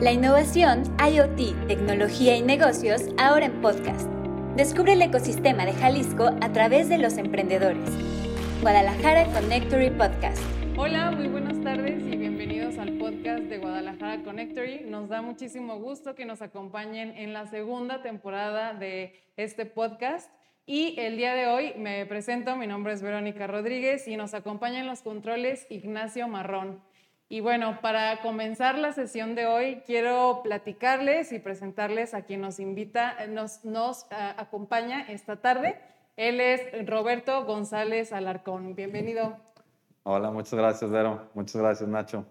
La innovación, IoT, tecnología y negocios ahora en podcast. Descubre el ecosistema de Jalisco a través de los emprendedores. Guadalajara Connectory Podcast. Hola, muy buenas tardes y bienvenidos al podcast de Guadalajara Connectory. Nos da muchísimo gusto que nos acompañen en la segunda temporada de este podcast. Y el día de hoy me presento, mi nombre es Verónica Rodríguez y nos acompaña en los controles Ignacio Marrón. Y bueno, para comenzar la sesión de hoy, quiero platicarles y presentarles a quien nos invita, nos, nos uh, acompaña esta tarde. Él es Roberto González Alarcón. Bienvenido. Hola, muchas gracias, Vero. Muchas gracias, Nacho.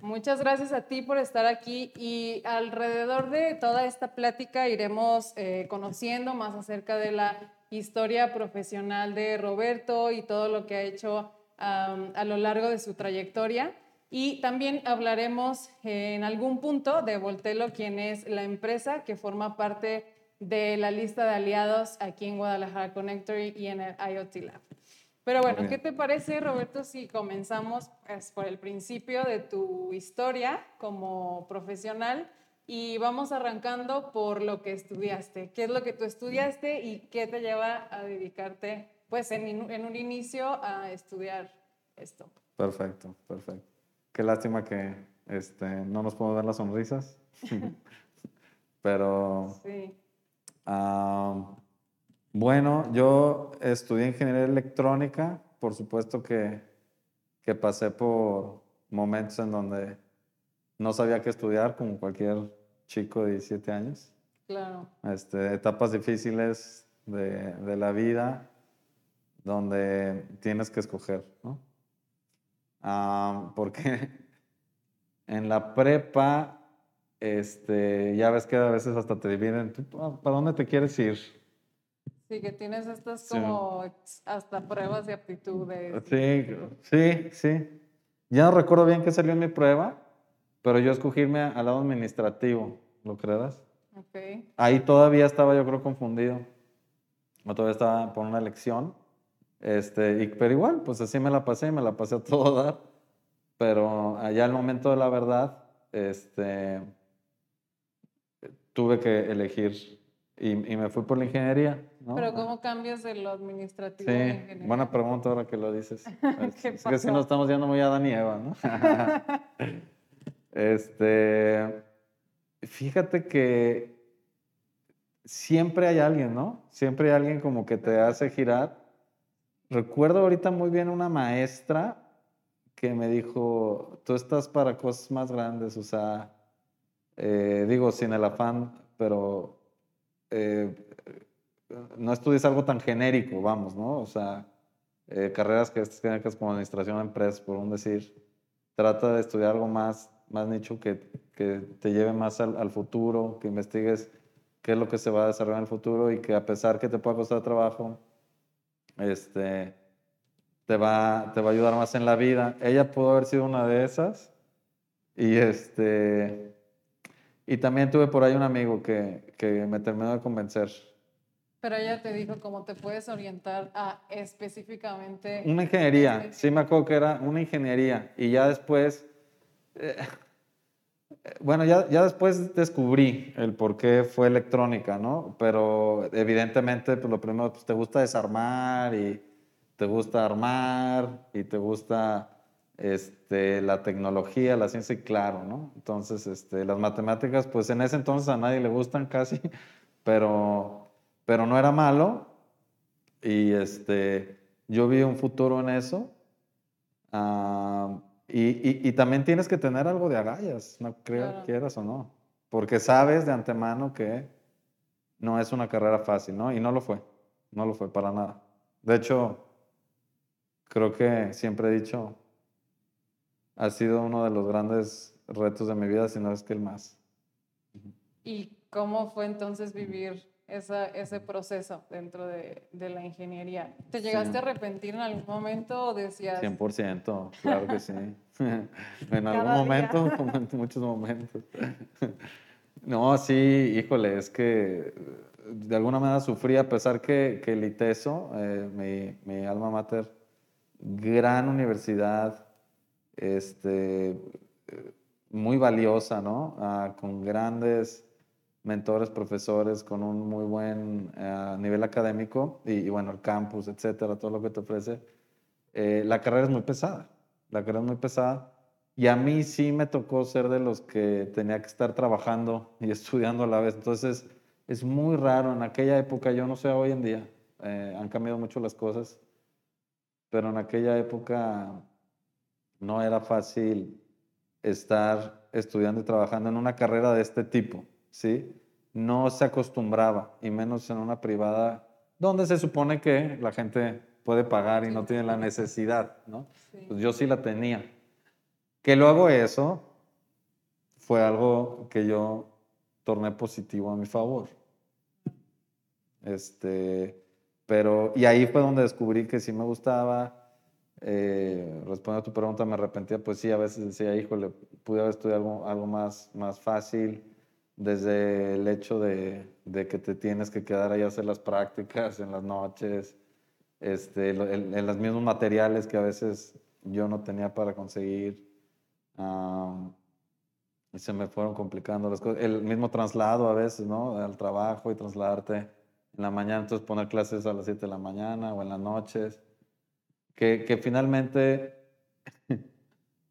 Muchas gracias a ti por estar aquí y alrededor de toda esta plática iremos eh, conociendo más acerca de la historia profesional de Roberto y todo lo que ha hecho um, a lo largo de su trayectoria. Y también hablaremos en algún punto de Voltelo, quien es la empresa que forma parte de la lista de aliados aquí en Guadalajara Connectory y en el IoT Lab. Pero bueno, ¿qué te parece, Roberto, si comenzamos pues, por el principio de tu historia como profesional y vamos arrancando por lo que estudiaste? ¿Qué es lo que tú estudiaste y qué te lleva a dedicarte, pues, en, en un inicio a estudiar esto? Perfecto, perfecto. Qué lástima que este, no nos podemos ver las sonrisas. Pero. Sí. bueno, yo estudié ingeniería electrónica. Por supuesto que, que pasé por momentos en donde no sabía qué estudiar, como cualquier chico de 17 años. Claro. Este, etapas difíciles de, de, la vida donde tienes que escoger, ¿no? Porque en la prepa, este, ya ves que a veces hasta te dividen, ¿para dónde te quieres ir? Sí, que tienes estas como hasta pruebas de aptitudes. Sí, sí, sí. Ya no recuerdo bien qué salió en mi prueba, pero yo escogíme al lado administrativo, ¿lo creerás? Ok. Ahí todavía estaba yo creo confundido. O todavía estaba por una elección. Este, y, pero igual, pues así me la pasé, me la pasé a todo dar. Pero allá al momento de la verdad, este, tuve que elegir y, y me fui por la ingeniería. ¿no? Pero ¿cómo cambias de lo administrativo sí, a la ingeniería? buena pregunta ahora que lo dices. ¿Qué es que si nos estamos yendo muy a Dan y Eva, ¿no? este, fíjate que siempre hay alguien, ¿no? Siempre hay alguien como que te hace girar Recuerdo ahorita muy bien una maestra que me dijo, tú estás para cosas más grandes, o sea, eh, digo, sin el afán, pero eh, no estudies algo tan genérico, vamos, ¿no? O sea, eh, carreras que técnicas como administración de empresas, por un decir, trata de estudiar algo más, más nicho que, que te lleve más al, al, futuro, que investigues qué es lo que se va a desarrollar en el futuro y que a pesar que te pueda costar trabajo, este, te, va, te va a ayudar más en la vida. Ella pudo haber sido una de esas. Y, este, y también tuve por ahí un amigo que, que me terminó de convencer. Pero ella te dijo cómo te puedes orientar a específicamente... Una ingeniería, sí me acuerdo que era una ingeniería. Y ya después... Eh, bueno, ya, ya después descubrí el por qué fue electrónica, ¿no? Pero evidentemente, pues lo primero, pues te gusta desarmar y te gusta armar y te gusta este, la tecnología, la ciencia y claro, ¿no? Entonces, este, las matemáticas, pues en ese entonces a nadie le gustan casi, pero, pero no era malo y este, yo vi un futuro en eso. Uh, y, y, también tienes que tener algo de agallas, no creo claro. quieras o no, porque sabes de antemano que no es una carrera fácil, ¿no? Y no lo fue, no lo fue para nada. De hecho, creo que siempre he dicho, ha sido uno de los grandes retos de mi vida, si no es que el más. ¿Y cómo fue entonces vivir esa, ese proceso dentro de, de, la ingeniería. ¿Te llegaste sí. a arrepentir en algún momento o decías? 100%, claro que sí. en algún momento, en muchos momentos. no, sí, híjole, es que de alguna manera sufrí a pesar que, que el ITESO, eh, mi, mi alma mater, gran universidad, este, muy valiosa, ¿no? Ah, con grandes mentores, profesores, con un muy buen eh, nivel académico y, bueno, el campus, etcétera, todo lo que te ofrece. Eh, la carrera es muy pesada, la carrera es muy pesada. Y a mí sí me tocó ser de los que tenía que estar trabajando y estudiando a la vez. Entonces, es muy raro. En aquella época, yo no sé hoy en día, eh, han cambiado mucho las cosas, pero en aquella época no era fácil estar estudiando y trabajando en una carrera de este tipo. ¿Sí? No se acostumbraba, y menos en una privada donde se supone que la gente puede pagar y no tiene la necesidad, ¿no? Pues yo sí la tenía. Que luego eso fue algo que yo torné positivo a mi favor. Este, pero, y ahí fue donde descubrí que sí me gustaba. Eh, respondiendo a tu pregunta, me arrepentía, pues sí, a veces decía, híjole, pude haber estudiado algo, algo más, más fácil desde el hecho de, que te tienes que quedar ahí a hacer las prácticas en las noches, este, en, los mismos materiales que a veces yo no tenía para conseguir. y se me fueron complicando las cosas. El mismo traslado a veces, ¿no? Al trabajo y trasladarte en la mañana, entonces poner clases a las 7 de la mañana o en las noches. Que, que finalmente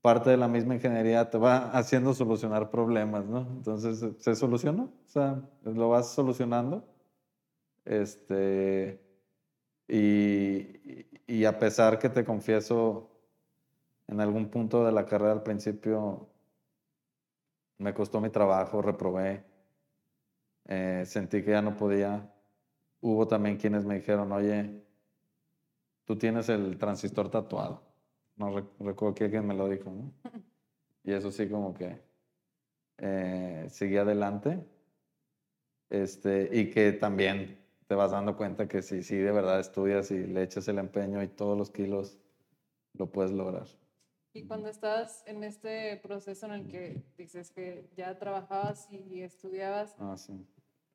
parte de la misma ingeniería te va haciendo solucionar problemas, ¿no? Entonces, ¿se soluciona? O sea, lo vas solucionando. Este, y, y a pesar que te confieso, en algún punto de la carrera al principio me costó mi trabajo, reprobé, eh, sentí que ya no podía. Hubo también quienes me dijeron, oye, tú tienes el transistor tatuado. No recuerdo que alguien me lo dijo, ¿no? Y eso sí como que eh, seguí adelante. Este, y que también te vas dando cuenta que si, si de verdad estudias y le echas el empeño y todos los kilos, lo puedes lograr. Y cuando estás en este proceso en el que dices que ya trabajabas y estudiabas, ah, sí.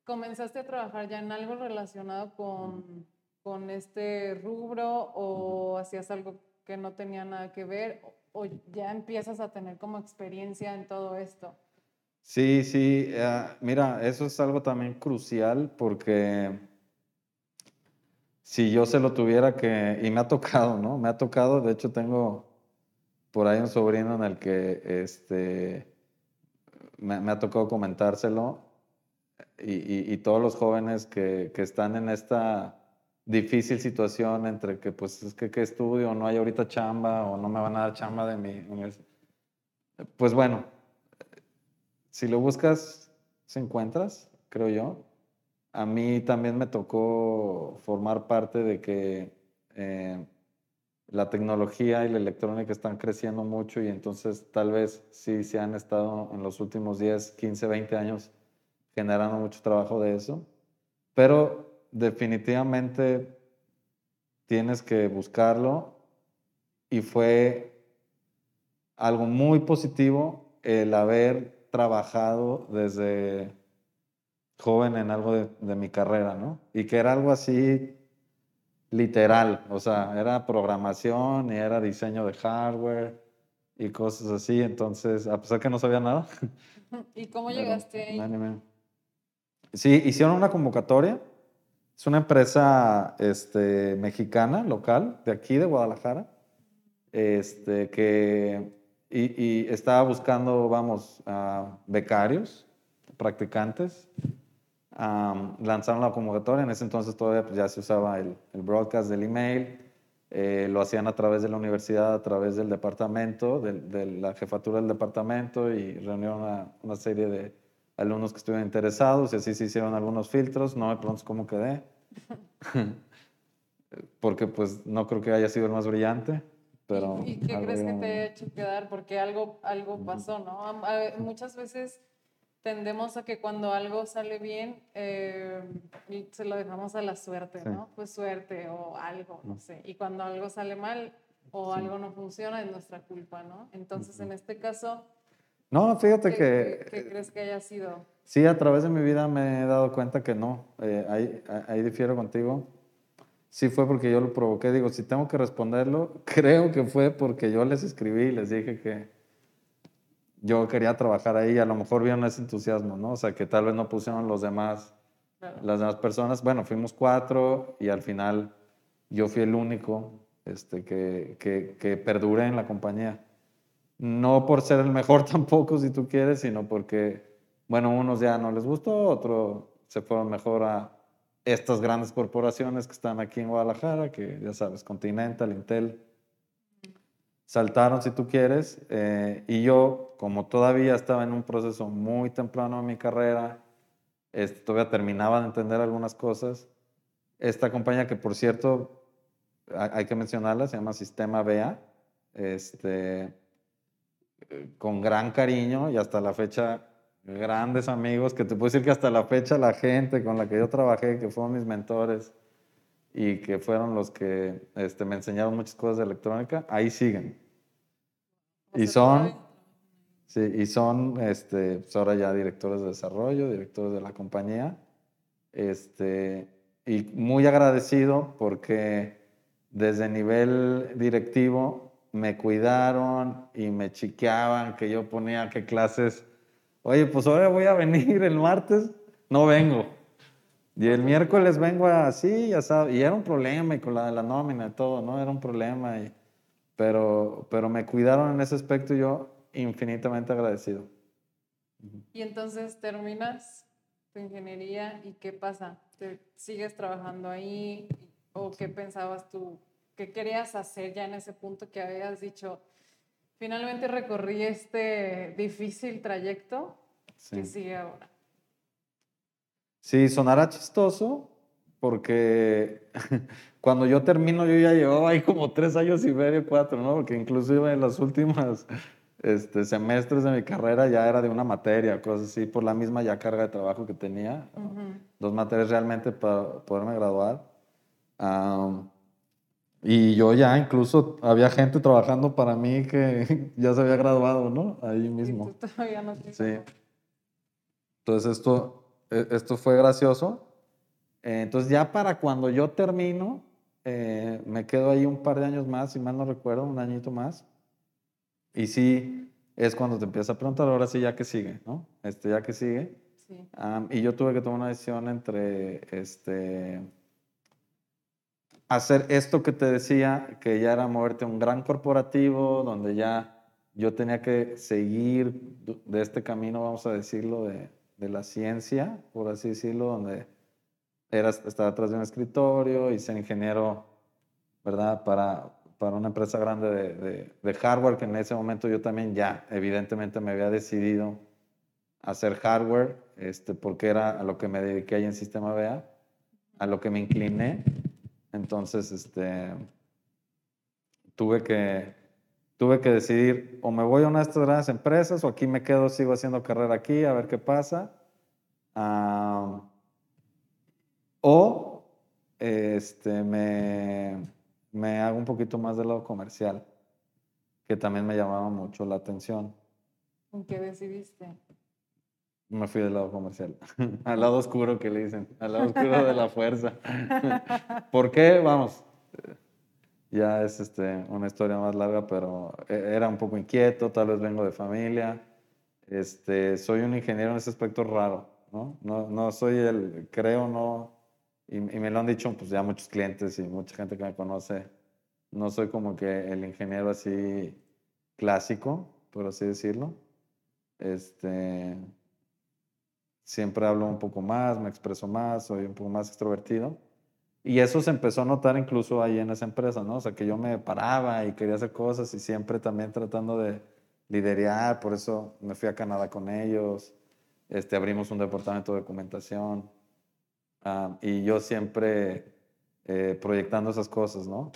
¿comenzaste a trabajar ya en algo relacionado con, con este rubro o hacías algo no tenía nada que ver o ya empiezas a tener como experiencia en todo esto? Sí, sí, eh, mira, eso es algo también crucial porque si yo se lo tuviera que, y me ha tocado, ¿no? Me ha tocado, de hecho tengo por ahí un sobrino en el que este, me, ha tocado comentárselo y, y, todos los jóvenes que, que están en esta difícil situación entre que, pues, es que, ¿qué estudio? No hay ahorita chamba o no me van a dar chamba de mi Pues bueno, si lo buscas, se encuentras, creo yo. A mí también me tocó formar parte de que eh, la tecnología y la electrónica están creciendo mucho y entonces tal vez sí se han estado en los últimos 10, 15, 20 años generando mucho trabajo de eso. Pero definitivamente tienes que buscarlo y fue algo muy positivo el haber trabajado desde joven en algo de, mi carrera, ¿no? Y que era algo así literal, o sea, era programación y era diseño de hardware y cosas así, entonces, a pesar que no sabía nada. ¿Y cómo llegaste ahí? Sí, hicieron una convocatoria es una empresa este, mexicana, local, de aquí, de Guadalajara, este, que y, estaba buscando, vamos, becarios, practicantes. lanzaron la convocatoria, en ese entonces todavía pues, ya se usaba el, broadcast del email, eh, lo hacían a través de la universidad, a través del departamento, de, la jefatura del departamento y reunieron a una serie de alumnos que estuvieron interesados y así se hicieron algunos filtros, no me preguntes cómo quedé, porque pues no creo que haya sido el más brillante, pero... ¿Y, qué crees que te haya hecho quedar? Porque algo, algo pasó, ¿no? Muchas veces tendemos a que cuando algo sale bien, eh, se lo dejamos a la suerte, ¿no? Pues suerte o algo, no sé. Y cuando algo sale mal o algo no funciona, es nuestra culpa, ¿no? Entonces, en este caso no, fíjate que... ¿Qué, crees que haya sido? Sí, a través de mi vida me he dado cuenta que no. Eh, ahí, ahí difiero contigo. Sí fue porque yo lo provoqué. Digo, si tengo que responderlo, creo que fue porque yo les escribí y les dije que yo quería trabajar ahí, a lo mejor vieron ese entusiasmo, ¿no? O sea, que tal vez no pusieron los demás, las demás personas. Bueno, fuimos cuatro y al final yo fui el único este, que, que, que perduré en la compañía. No por ser el mejor tampoco, si tú quieres, sino porque, bueno, unos ya no les gustó, otros se fueron mejor a estas grandes corporaciones que están aquí en Guadalajara, que ya sabes, Continental, Intel, saltaron si tú quieres, eh, y yo, como todavía estaba en un proceso muy temprano en mi carrera, este, todavía terminaba de entender algunas cosas, esta compañía que por cierto, hay que mencionarla, se llama Sistema BEA, este, con gran cariño y hasta la fecha grandes amigos, que te puedo decir que hasta la fecha la gente con la que yo trabajé, que fueron mis mentores, y que fueron los que este, me enseñaron muchas cosas de electrónica, ahí siguen. y son, sí, y son este, pues ahora ya directores de desarrollo, directores de la compañía, este, y muy agradecido porque desde nivel directivo me cuidaron y me chiqueaban que yo ponía qué clases, oye, pues ahora voy a venir el martes, no vengo y el miércoles vengo así, ya sabes, y era un problema y con la nómina y todo, ¿no? Era un problema, y, pero, pero me cuidaron en ese aspecto y yo infinitamente agradecido. Y entonces terminas tu ingeniería y ¿qué pasa? ¿Te sigues trabajando ahí o qué pensabas tú? ¿Qué querías hacer ya en ese punto que habías dicho? Finalmente recorrí este difícil trayecto. ¿Qué sigue ahora? Sí, sonará chistoso porque cuando yo termino yo ya llevaba ahí como tres años y medio, cuatro, ¿no? Porque inclusive en los últimos este, semestres de mi carrera ya era de una materia, cosas así, por la misma ya carga de trabajo que tenía. Dos materias realmente para poderme graduar. Y yo ya incluso había gente trabajando para mí que ya se había graduado, ¿no? Ahí mismo. ¿Y tú todavía no Sí. Entonces esto, e, esto fue gracioso. Eh, entonces ya para cuando yo termino, eh, me quedo ahí un par de años más, si mal no recuerdo, un añito más. Y sí, es cuando te empiezas a preguntar, ahora sí, ya que sigue, ¿no? Este, ya que sigue. Sí. y yo tuve que tomar una decisión entre, este, hacer esto que te decía, que ya era moverte a un gran corporativo, donde ya yo tenía que seguir de este camino, vamos a decirlo, de, de la ciencia, por así decirlo, donde era, estaba atrás de un escritorio y ser ingeniero, ¿verdad? Para, para una empresa grande de, de, hardware, que en ese momento yo también ya, evidentemente, me había decidido hacer hardware, este, porque era a lo que me dediqué ahí en Sistema BA, a lo que me incliné. Entonces, este, tuve que tuve que decidir o me voy a una de estas grandes empresas o aquí me quedo, sigo haciendo carrera aquí, a ver qué pasa. o este, me, me hago un poquito más del lado comercial, que también me llamaba mucho la atención. ¿En qué decidiste? Me fui del lado comercial, al lado oscuro que le dicen, al lado oscuro de la fuerza. ¿Por qué? Vamos, ya es este, una historia más larga, pero e, era un poco inquieto, tal vez vengo de familia. Este, soy un ingeniero en ese aspecto raro, ¿no? No, no soy el, creo, no, y, y, me lo han dicho pues ya muchos clientes y mucha gente que me conoce, no soy como que el ingeniero así clásico, por así decirlo. Este, siempre hablo un poco más, me expreso más, soy un poco más extrovertido. Y eso se empezó a notar incluso ahí en esa empresa, ¿no? O sea, que yo me paraba y quería hacer cosas y siempre también tratando de liderar, por eso me fui a Canadá con ellos, este, abrimos un departamento de documentación ah, y yo siempre eh, proyectando esas cosas, ¿no?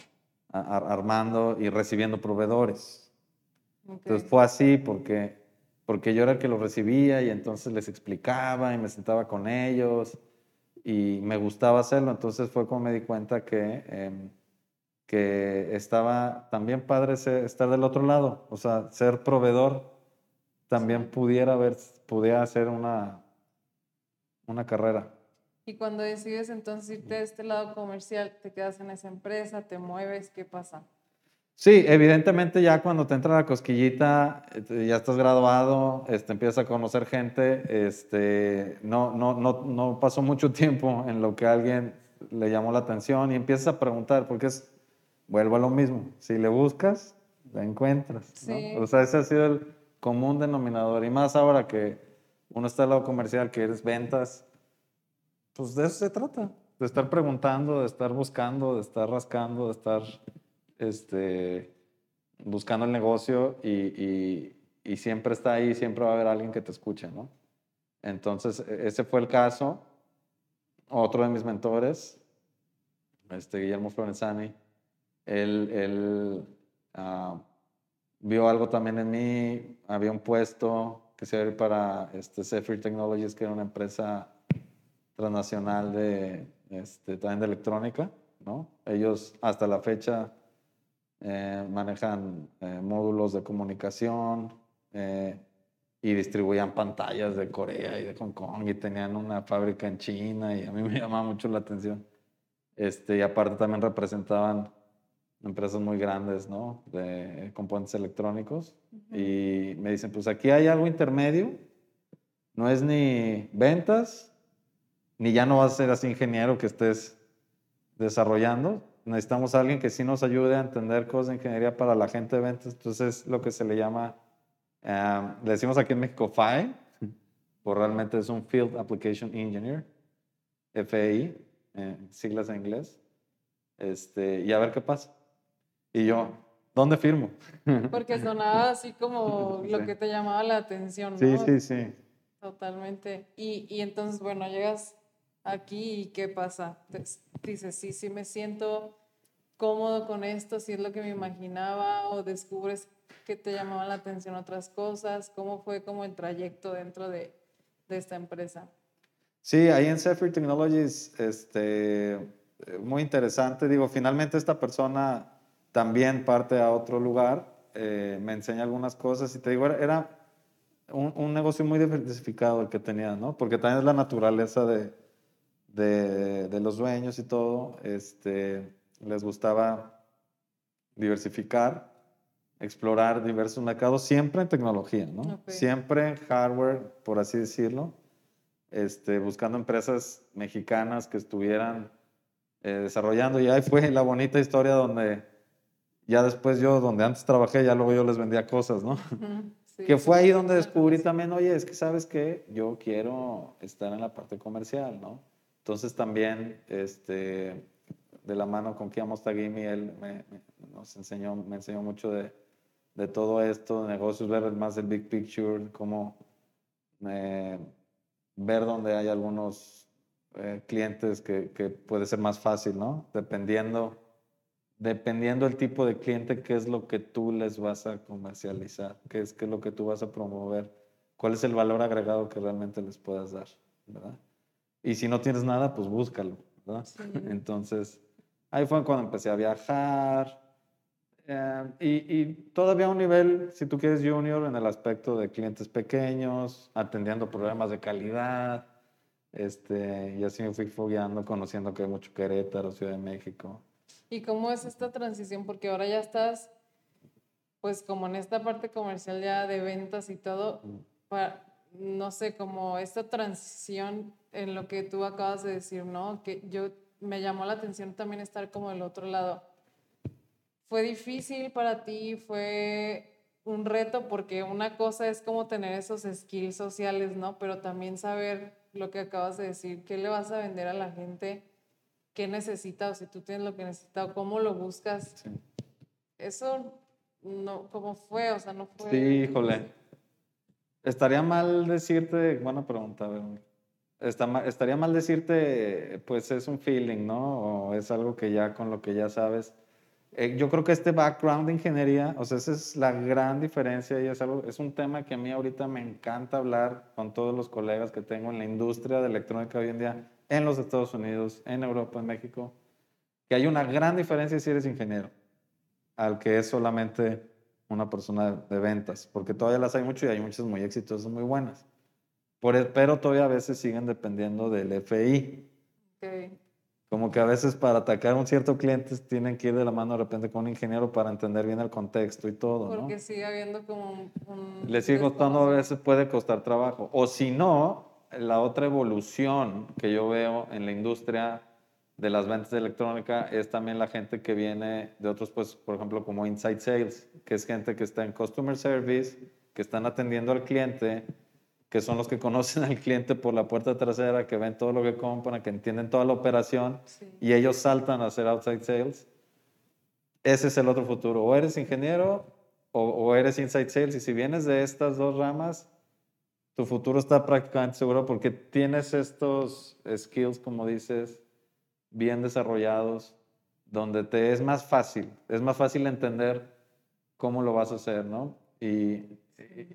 armando y recibiendo proveedores. Entonces fue así porque, porque yo era el que los recibía y entonces les explicaba y me sentaba con ellos y me gustaba hacerlo, entonces fue como me di cuenta que, em, que estaba también padre estar del otro lado, o sea, ser proveedor. También pudiera haber, pudiera hacer una, una carrera. Y cuando decides entonces irte de este lado comercial, te quedas en esa empresa, te mueves, ¿qué pasa? Sí, evidentemente ya cuando te entra la cosquillita, este, ya estás graduado, este, empiezas a conocer gente, este, no, no, no, no pasó mucho tiempo en lo que a alguien le llamó la atención y empiezas a preguntar, porque es, vuelvo a lo mismo, si le buscas, la encuentras. ¿no? Sí. O sea, ese ha sido el común denominador y más ahora que uno está al lado comercial, que eres ventas, pues de eso se trata, de estar preguntando, de estar buscando, de estar rascando, de estar este, buscando el negocio y, y- siempre está ahí, siempre va a haber alguien que te escuche, ¿no? Entonces, e- ese fue el caso. Otro de mis mentores, este, Guillermo Florenzani, él, él, ah, vio algo también en mí, había un puesto que se iba a ir para este, Zephyr Technologies, que era una empresa transnacional de, este, también de electrónica, ¿no? Ellos hasta la fecha eh, manejan eh, módulos de comunicación eh, y distribuían pantallas de Corea y de Hong Kong y tenían una fábrica en China y a mí me llamaba mucho la atención. Este, y aparte también representaban empresas muy grandes, ¿no? De componentes electrónicos. Y me dicen, pues aquí hay algo intermedio, no es ni ventas, ni ya no vas a ser así ingeniero que estés desarrollando. Necesitamos a alguien que sí nos ayude a entender cosas de ingeniería para la gente de ventas. Entonces, es lo que se le llama, eh, le decimos aquí en México FI, por realmente es un Field Application Engineer, FAI, eh, siglas en inglés. Este, y a ver qué pasa. Y yo, ¿dónde firmo? Porque sonaba así como lo Sí. que te llamaba la atención, ¿no? Sí, sí, sí. Totalmente. Y, y entonces, bueno, llegas aquí y ¿qué pasa? Te- dices, sí, sí me siento cómodo con esto, si es lo que me imaginaba, o descubres que te llamaban la atención otras cosas. ¿Cómo fue como el trayecto dentro de, de esta empresa? Sí, ahí en Zephyr Technologies, este, eh, muy interesante. Digo, finalmente esta persona también parte a otro lugar, eh, me enseña algunas cosas y te digo, era un, un negocio muy diversificado el que tenía, ¿no? Porque también es la naturaleza de, de, de los dueños y todo. Este, les gustaba diversificar, explorar diversos mercados, siempre en tecnología, ¿no? Siempre en hardware, por así decirlo este, buscando empresas mexicanas que estuvieran eh, desarrollando. Y ahí fue la bonita historia donde ya después yo, donde antes trabajé, ya luego yo les vendía cosas, ¿no? Sí, que fue ahí donde descubrí también, oye, es que sabes que yo quiero estar en la parte comercial, ¿no? Entonces también, este, de la mano con Kiamo Tagimi, él me, me- nos enseñó, me enseñó mucho de, de todo esto, de negocios, ver más el big picture, cómo eh, ver dónde hay algunos eh, clientes que, que puede ser más fácil, ¿no? Dependiendo, dependiendo el tipo de cliente, qué es lo que tú les vas a comercializar, qué es, qué es lo que tú vas a promover, cuál es el valor agregado que realmente les puedas dar, ¿verdad? Y si no tienes nada, pues búscalo, ¿verdad? Sí. Entonces, ahí fue cuando empecé a viajar. eh, y, y todavía a un nivel, si tú quieres, junior en el aspecto de clientes pequeños, atendiendo problemas de calidad. Este, y así me fui fogueando, conociendo que hay mucho Querétaro, Ciudad de México. ¿Y cómo es esta transición? Porque ahora ya estás, pues como en esta parte comercial ya de ventas y todo, para, no sé, como esta transición en lo que tú acabas de decir, ¿no? Que yo me llamó la atención también estar como del otro lado. ¿Fue difícil para ti? ¿Fue un reto? Porque una cosa es como tener esos skills sociales, ¿no? Pero también saber lo que acabas de decir, qué le vas a vender a la gente, qué necesita, o si tú tienes lo que necesita, o cómo lo buscas. Sí. Eso, no, ¿cómo fue? O sea, no fue... Sí, híjole. Estaría mal decirte, buena pregunta, está estaría mal decirte, pues es un feeling, ¿no? O es algo que ya con lo que ya sabes. Eh, yo creo que este background de ingeniería, o sea, esa es la gran diferencia y es algo, es un tema que a mí ahorita me encanta hablar con todos los colegas que tengo en la industria de electrónica hoy en día, en los Estados Unidos, en Europa, en México, que hay una gran diferencia si eres ingeniero al que es solamente una persona de ventas, porque todavía las hay mucho y hay muchas muy exitosas, muy buenas. Por, e- pero todavía a veces siguen dependiendo del FI. Ok. como que a veces para atacar a un cierto cliente tienen que ir de la mano de repente con un ingeniero para entender bien el contexto y todo, ¿no? Porque sigue habiendo como un... un Le sigue costando, a veces puede costar trabajo. O si no, la otra evolución que yo veo en la industria de las ventas de electrónica es también la gente que viene de otros puestos, por ejemplo, como Inside Sales, que es gente que está en Customer Service, que están atendiendo al cliente, que son los que conocen al cliente por la puerta trasera, que ven todo lo que compran, que entienden toda la operación Sí. y ellos saltan a hacer outside sales. Ese es el otro futuro. O eres ingeniero o, o eres inside sales. Y si vienes de estas dos ramas, tu futuro está prácticamente seguro porque tienes estos skills, como dices, bien desarrollados, donde te es más fácil, es más fácil entender cómo lo vas a hacer, ¿no? Y,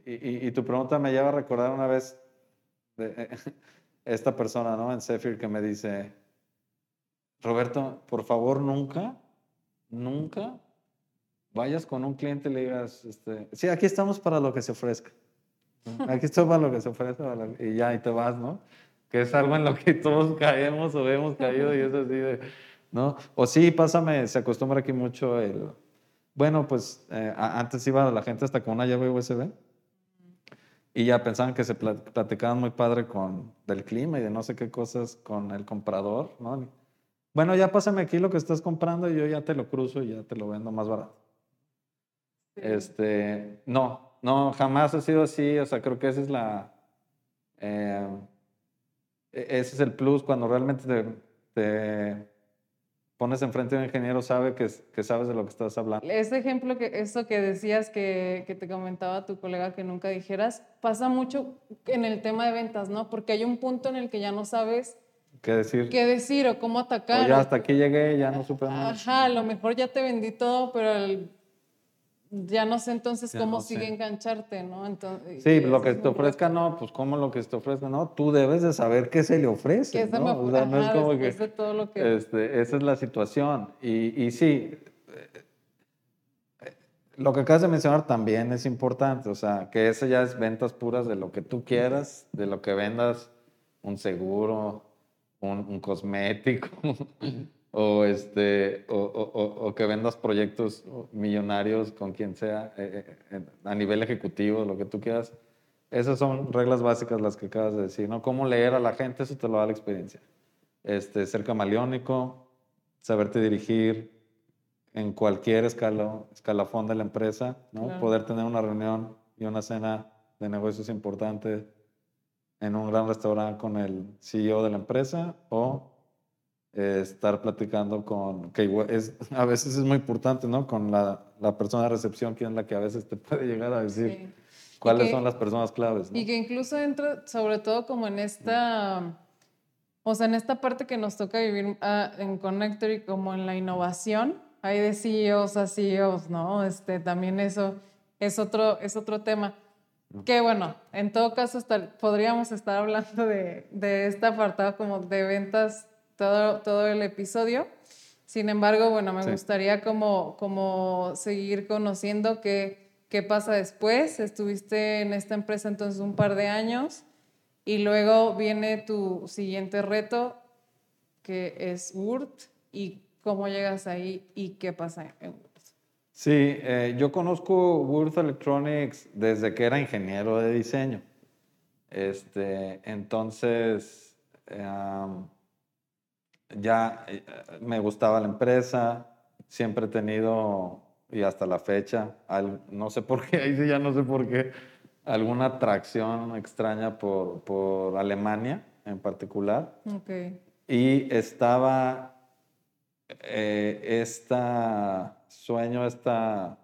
y- tu pregunta me lleva a recordar una vez de, esta persona, ¿no? En Zephyr que me dice, Roberto, por favor, nunca, nunca vayas con un cliente y le digas, este, sí, aquí estamos para lo que se ofrezca. Aquí estoy para lo que se lo- y ya, y te vas, ¿no? Que es algo en lo que todos caemos o hemos caído y es así de, ¿no? O sí, pásame, se acostumbra aquí mucho el, bueno, pues eh, antes iba la gente hasta con una llave USB y ya pensaban que se pla- platicaban muy padre con del clima y de no sé qué cosas con el comprador, ¿no? Bueno, ya pásame aquí lo que estás comprando y yo ya te lo cruzo y ya te lo vendo más barato. Sí. Este, no, no, jamás ha sido así. O sea, creo que esa es la. eh, ese es el plus cuando realmente te, te pones enfrente de un ingeniero, sabe que, sabes de lo que estás hablando. Ese ejemplo, que, eso que decías que, que te comentaba tu colega que nunca dijeras, pasa mucho en el tema de ventas, ¿no? Porque hay un punto en el que ya no sabes ¿Qué decir? qué decir o cómo O atacar. ya o- hasta aquí llegué, ya no supe más. Ajá, a lo mejor ya te vendí todo, pero el- ya no sé entonces Ya cómo no sé. sigue engancharte, ¿no? Entonces, Sí, y lo que te ofrezca no, pues como lo que te ofrezca no, tú debes de saber qué se le ofrece, ¿no? me O sea, no es como que... de todo lo que... Este, esa es la situación. Y, y sí, eh, eh, lo que acabas de mencionar también es importante, o sea, que eso ya es ventas puras de lo que tú quieras, de lo que vendas, un seguro, un, un cosmético, o, este, o, o- o- que vendas proyectos millonarios con quien sea, eh, eh, a nivel ejecutivo, lo que tú quieras. Esas son reglas básicas las que acabas de decir, ¿no? Cómo leer a la gente, eso te lo da la experiencia este, ser camaleónico, saberte dirigir en cualquier escala, escalafón de la empresa, ¿no? Claro. poder tener una reunión y una cena de negocios importante en un gran restaurante con el CEO de la empresa o eh, estar platicando con, que igual es, a veces es muy importante, ¿no? Con la, la persona de recepción, que es la que a veces te puede llegar a decir Sí. cuáles que- son las personas claves, ¿no? Y que incluso entra, sobre todo como en esta, o sea, en esta parte que nos toca vivir ah, en Connector y como en la innovación, hay de CEOs a CEOs, ¿no? Este, también eso es otro, es otro tema. Que bueno, en todo caso estar- podríamos estar hablando de, de este apartado como de ventas todo, todo el episodio. Sin embargo, bueno, me Sí. gustaría como, como seguir conociendo qué, qué pasa después. Estuviste en esta empresa entonces un par de años y luego viene tu siguiente reto, que es Word, y cómo llegas ahí y qué pasa en Word. Sí, eh, yo conozco Worth Electronics desde que era ingeniero de diseño. Este, entonces, ya eh, me gustaba la empresa, siempre he tenido, y hasta la fecha, al- no sé por qué, ahí sí ya no sé por qué, alguna atracción extraña por, por Alemania en particular. Ok. Y estaba eh, esta sueño, esta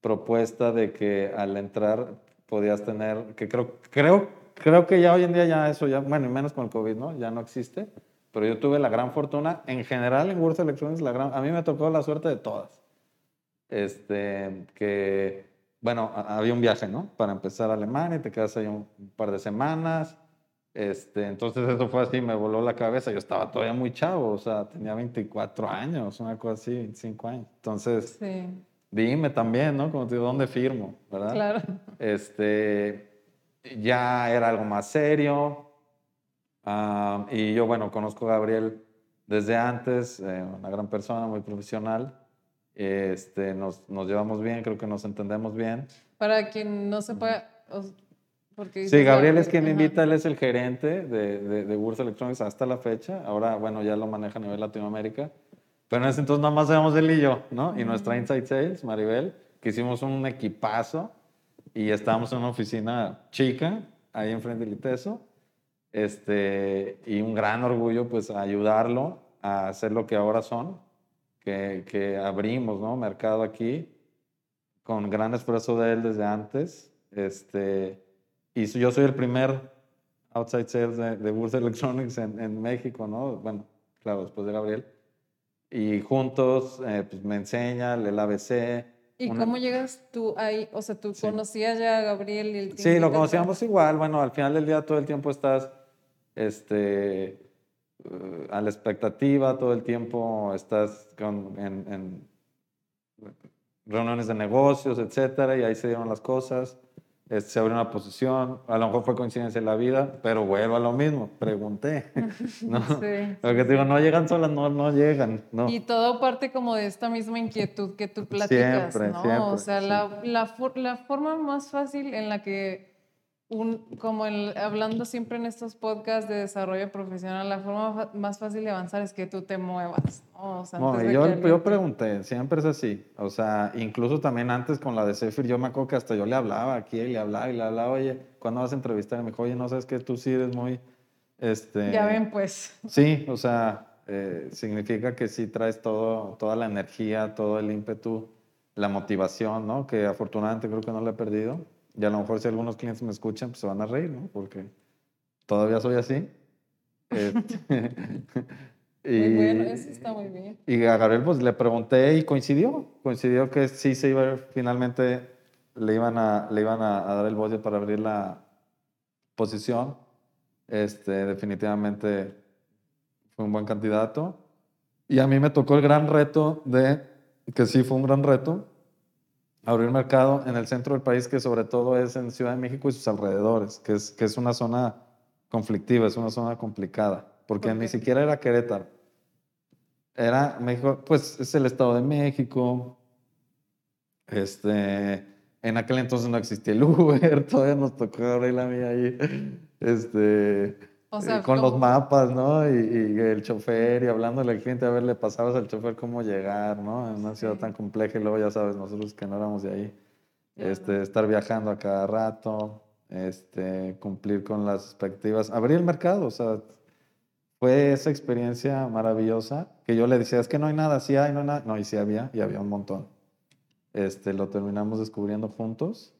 propuesta de que al entrar podías tener, que creo, creo, creo que ya hoy en día ya eso, ya, bueno, menos con el COVID, ¿no? Ya no existe. Pero yo tuve la gran fortuna, en general en World Electronics, la gran, a mí me tocó la suerte de todas. Este, que, bueno, había un viaje, ¿no? Para empezar a Alemania, y te quedas ahí un, un par de semanas. Este, entonces eso fue así, me voló la cabeza. Yo estaba todavía muy chavo, o sea, tenía 24 años, una cosa así, 25 años. Entonces, Sí, dime también, ¿no? Como te digo, ¿dónde firmo? ¿Verdad? claro. Este, ya era algo más serio. Y yo, bueno, conozco a Gabriel desde antes, eh, una gran persona, muy profesional. Este, nos, nos llevamos bien, creo que nos entendemos bien. Para quien no sepa, porque Sí, Gabriel es quien me invita, él es el gerente de, de, de Bursa Electronics hasta la fecha. Ahora, bueno, ya lo maneja a nivel Latinoamérica. Pero en ese entonces nada más éramos él y yo, ¿no? Y nuestra Inside Sales, Maribel, que hicimos un equipazo y estábamos en una oficina chica, ahí enfrente del ITESO. Este, y un gran orgullo, pues, ayudarlo a hacer lo que ahora son, que, que abrimos, ¿no? Mercado aquí, con gran esfuerzo de él desde antes. Este, y yo soy el primer outside sales de, de Bursa Electronics en, en México, ¿no? Bueno, claro, después de Gabriel. Y juntos, eh, pues me enseña el ABC. ¿Y una- cómo llegas tú ahí? O sea, tú Sí. conocías ya a Gabriel y el Sí, lo conocíamos igual. Bueno, al final del día todo el tiempo estás este, eh, a la expectativa, todo el tiempo estás con- en, en reuniones de negocios, etcétera, y ahí se dieron las cosas. Este, se abrió una posición, a lo mejor fue coincidencia en la vida, pero vuelvo a lo mismo, pregunté. ¿no? Sí. Lo que te digo, no llegan solas, no, no llegan. No. Y todo parte como de esta misma inquietud que tú platicas, Siempre, ¿no? siempre, o sea, la, la, la forma más fácil en la que, un, como en- hablando siempre en estos podcasts de desarrollo profesional, la forma más fácil de avanzar es que tú te muevas, ¿no? O sea, No, antes y de yo, pregunté, siempre es así. O sea, incluso también antes con la de Zephyr, yo me acuerdo que hasta yo le hablaba aquí, le hablaba y le hablaba, oye, ¿cuándo vas a entrevistar? Y me dijo, oye, no sabes que tú sí eres muy. Este, Ya ven, pues. Sí, o sea, eh, significa que sí traes todo, toda la energía, todo el ímpetu, la motivación, ¿no? Que afortunadamente creo que no la he perdido. Y a lo mejor si algunos clientes me escuchan, pues se van a reír, ¿no? Porque todavía soy así. Este, Muy bueno, eso está muy bien. y a Gabriel pues le pregunté y coincidió, coincidió que sí se iba, finalmente le iban a, le iban a, a dar el budget para abrir la posición. Este, definitivamente fue un buen candidato. Y a mí me tocó el gran reto de, que sí fue un gran reto, abrir mercado en el centro del país, que sobre todo es en Ciudad de México y sus alrededores, que es, que es una zona conflictiva, es una zona complicada, porque ¿Por ni siquiera era Querétaro. Era México, pues es el Estado de México. Este, en aquel entonces no existía el Uber, todavía nos tocó abrir la mía ahí. Este, O sea, eh, con los mapas, ¿no? Y, y el chofer y hablándole al cliente, a ver, le pasabas al chofer cómo llegar, ¿no? En una ciudad tan compleja y luego ya sabes, nosotros que no éramos de ahí, este, estar viajando a cada rato, este, cumplir con las expectativas, abrir el mercado, o sea, fue esa experiencia maravillosa que yo le decía, es que no hay nada, sí hay, no hay nada, no, y sí había, y había un montón. Este, lo terminamos descubriendo juntos.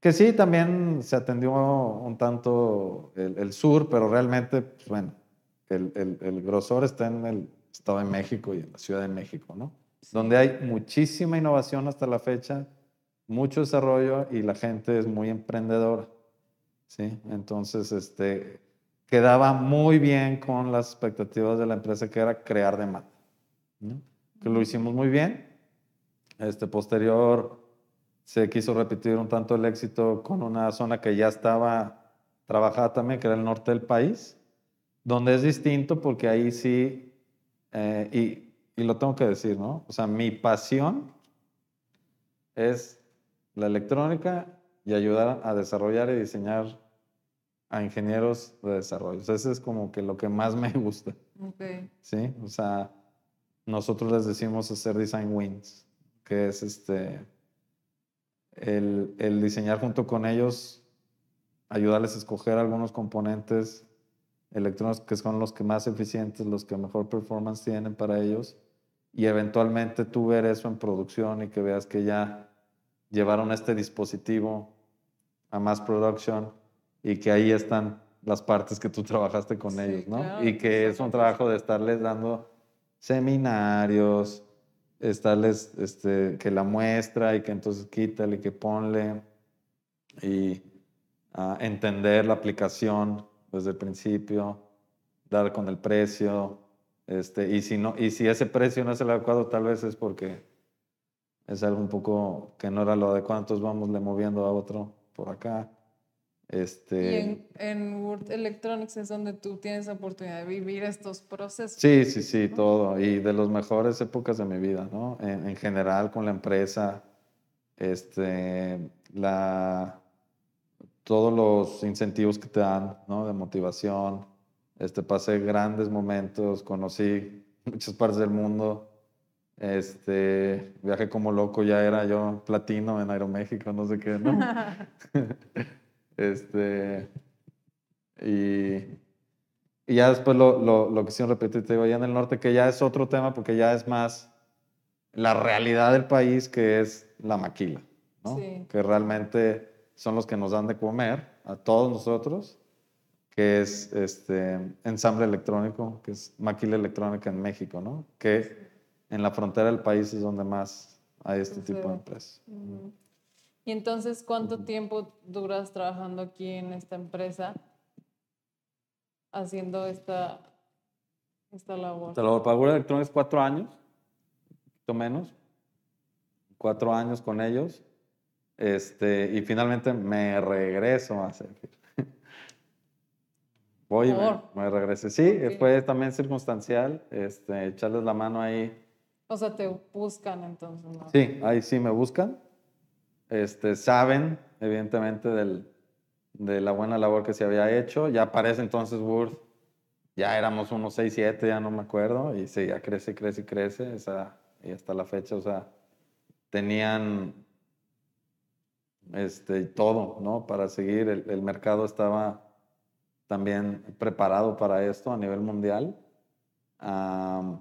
Que sí, también se atendió un tanto el, el sur, pero realmente, pues bueno, el, el- el grosor está en el Estado de México y en la Ciudad de México, ¿no? Donde hay muchísima innovación hasta la fecha, mucho desarrollo y la gente es muy emprendedora, ¿sí? Entonces, este, quedaba muy bien con las expectativas de la empresa, que era crear demanda, ¿no? Que lo hicimos muy bien. Este, posterior, se quiso repetir un tanto el éxito con una zona que ya estaba trabajada también, que era el norte del país, donde es distinto porque ahí sí, eh, y, y lo tengo que decir, ¿no? O sea, mi pasión es la electrónica y ayudar a desarrollar y diseñar a ingenieros de desarrollo. O sea, Ese es como que lo que más me gusta, Ok. ¿sí? O sea, nosotros les decimos hacer design wins, que es este, el, el diseñar junto con ellos, ayudarles a escoger algunos componentes electrónicos que son los que más eficientes, los que mejor performance tienen para ellos, y eventualmente tú ver eso en producción y que veas que ya llevaron este dispositivo a mass production y que ahí están las partes que tú trabajaste con Sí, ellos, ¿no? claro, y que es un trabajo de estarles dando seminarios, estarles, este, que la muestra y que entonces quítale que ponle y ah, entender la aplicación desde el principio, dar con el precio, este, y, si no, y si ese precio no es el adecuado, tal vez es porque es algo un poco que no era lo adecuado, entonces vamos le moviendo a otro por acá. Este, Y en, en Word Electronics es donde tú tienes la oportunidad de vivir estos procesos. Sí, sí, sí, todo. Y de las mejores épocas de mi vida, ¿no? En, en general con la empresa, este, la, todos los incentivos que te dan, ¿no? De motivación. Este, pasé grandes momentos, conocí muchas partes del mundo. Este, viajé como loco, ya era yo platino en Aeroméxico, no sé qué, ¿no? este, y, y ya después lo, lo, lo quisieron repetir, te digo, allá en el norte, que ya es otro tema porque ya es más la realidad del país, que es la maquila, ¿no? Sí. Que realmente son los que nos dan de comer a todos nosotros, que es este ensamble electrónico, que es maquila electrónica en México, ¿no? Que en la frontera del país es donde más hay este tipo de empresas. Ujú. Y entonces, ¿cuánto tiempo duras trabajando aquí en esta empresa haciendo esta, esta labor? Te lo pago Electronics cuatro años, un poquito menos, cuatro años con ellos, este, y finalmente me regreso a Zephyr. Voy y me, me regresé. Sí, Ok. fue también circunstancial, este, echarles la mano ahí. O sea, te buscan entonces, ¿no? Sí, ahí sí me buscan. Este, saben, evidentemente, del, de la buena labor que se había hecho. Ya aparece entonces Word. Ya éramos unos 6, 7, ya no me acuerdo. Y sí, ya crece, crece crece. Esa, y hasta la fecha, o sea, tenían este, todo, ¿no? Para seguir. El, el mercado estaba también preparado para esto a nivel mundial. Am,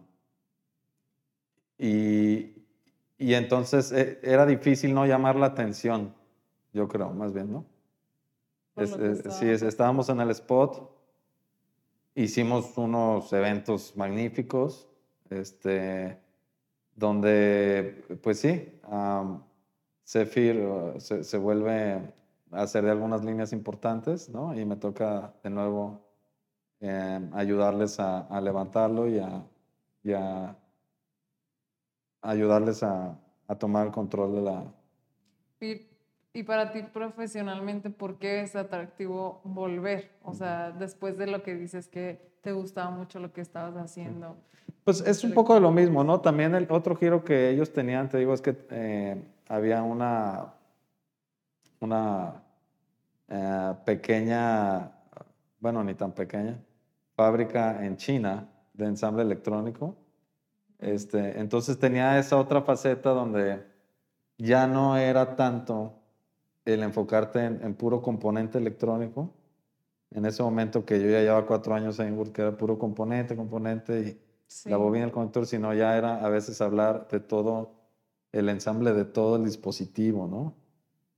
y, y entonces eh, era difícil no llamar la atención, yo creo, más bien, ¿no? Es- es- sí, estaba es- estábamos en el spot, hicimos unos eventos magníficos, este, donde, pues sí, am, Zephyr uh, se, se vuelve a hacer de algunas líneas importantes, ¿no? Y me toca de nuevo em, ayudarles a, a levantarlo y a, y a ayudarles a, a tomar el control de la... Y, y para ti profesionalmente, ¿por qué es atractivo volver? O sea, después de lo que dices que te gustaba mucho lo que estabas haciendo. Pues es un poco de lo mismo, ¿no? También el otro giro que ellos tenían, te digo, es que eh, había una, una eh, pequeña, bueno, ni tan pequeña, fábrica en China de ensamble electrónico. Este, entonces tenía esa otra faceta donde ya no era tanto el enfocarte en, en puro componente electrónico. En ese momento que yo ya llevaba cuatro años en Word, que era puro componente, componente y Sí. la bobina, el conector, sino ya era a veces hablar de todo el ensamble de todo el dispositivo, ¿no?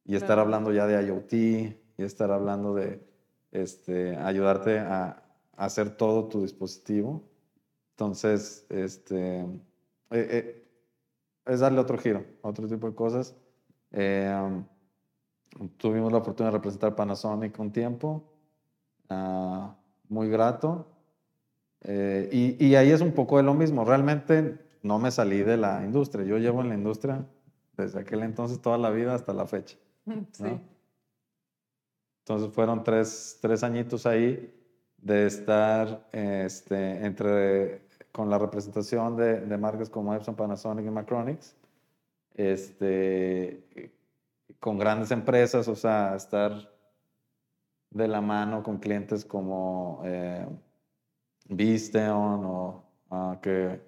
Y estar Claro. hablando ya de IoT y estar hablando de este, ayudarte a, a hacer todo tu dispositivo. Entonces, este, eh, eh, es darle otro giro, otro tipo de cosas. Eh, tuvimos la oportunidad de representar Panasonic un tiempo, ah, muy grato. Eh, y, y ahí es un poco de lo mismo. Realmente no me salí de la industria. Yo llevo en la industria desde aquel entonces toda la vida hasta la fecha. Sí. ¿no? Entonces fueron tres, tres añitos ahí de estar este, entre, con la representación de, de marcas como Epson, Panasonic y Macronics, este, con grandes empresas, o sea, estar de la mano con clientes como eh, Visteon o ah, que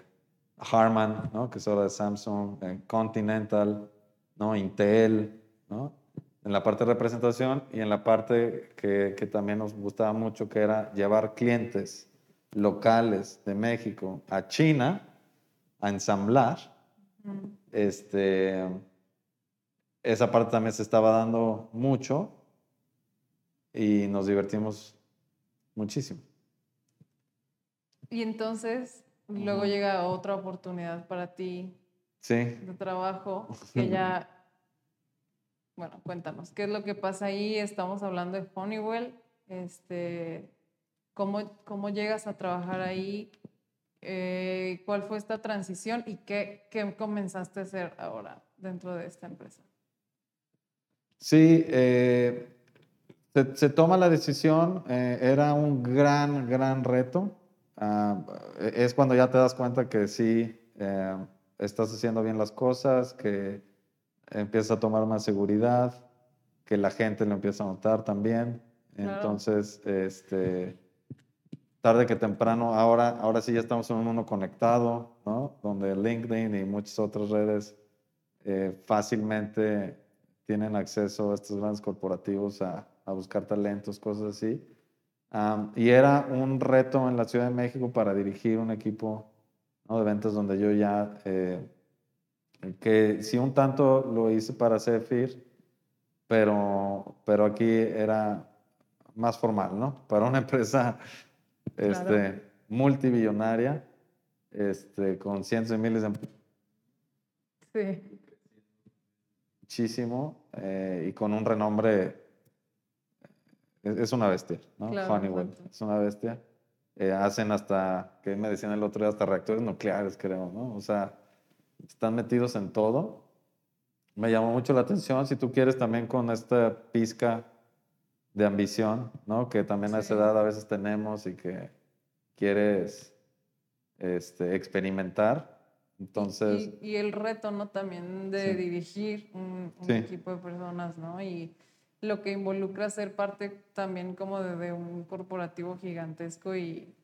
Harman, ¿no? que es ahora de Samsung, eh, Continental, ¿no? Intel, ¿no? en la parte de representación y en la parte que, que también nos gustaba mucho, que era llevar clientes locales de México a China a ensamblar. Este, esa parte también se estaba dando mucho y nos divertimos muchísimo. Y entonces, luego llega otra oportunidad para ti Sí. de trabajo que ya, bueno, cuéntanos, ¿qué es lo que pasa ahí? Estamos hablando de Honeywell, este, ¿cómo, cómo llegas a trabajar ahí? Eh, ¿Cuál fue esta transición y qué, qué comenzaste a hacer ahora dentro de esta empresa? Sí, eh, se, se toma la decisión, eh, era un gran, gran reto. Ah, es cuando ya te das cuenta que sí eh, estás haciendo bien las cosas, que empiezas a tomar más seguridad, que la gente lo empieza a notar también. Claro. Entonces, este, tarde que temprano, ahora, ahora sí ya estamos en un mundo conectado, ¿no? Donde LinkedIn y muchas otras redes eh, fácilmente tienen acceso a estos grandes corporativos a, a buscar talentos, cosas así. Am, y era un reto en la Ciudad de México para dirigir un equipo ¿no? de ventas donde yo ya, eh, que sí un tanto lo hice para Zephyr, pero, pero aquí era más formal, ¿no? Para una empresa este, Claro. multibillonaria, este, con cientos de miles de empleados Sí, muchísimo eh, y con un renombre. Es, es una bestia, ¿no? Claro, Honeywell, exacto. es una bestia. Eh, hacen hasta, que me decían el otro día, hasta reactores nucleares, creo, ¿no? O sea, están metidos en todo. Me llamó mucho la atención, si tú quieres, también con esta pizca de ambición, ¿no? Que también a esa Sí. edad a veces tenemos y que quieres este, experimentar. Entonces, y, y el reto, ¿no? También de Sí. dirigir un, un Sí. equipo de personas, ¿no? Y lo que involucra ser parte también como de, de un corporativo gigantesco y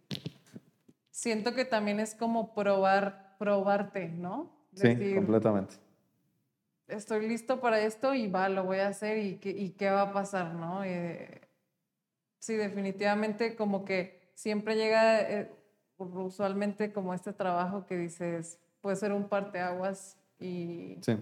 siento que también es como probar, probarte, ¿no? sí, completamente. Estoy listo para esto y va, lo voy a hacer y qué, y qué va a pasar, ¿no? Eh, sí, definitivamente como que siempre llega eh, usualmente como este trabajo que dices, puede ser un parteaguas y, Sí.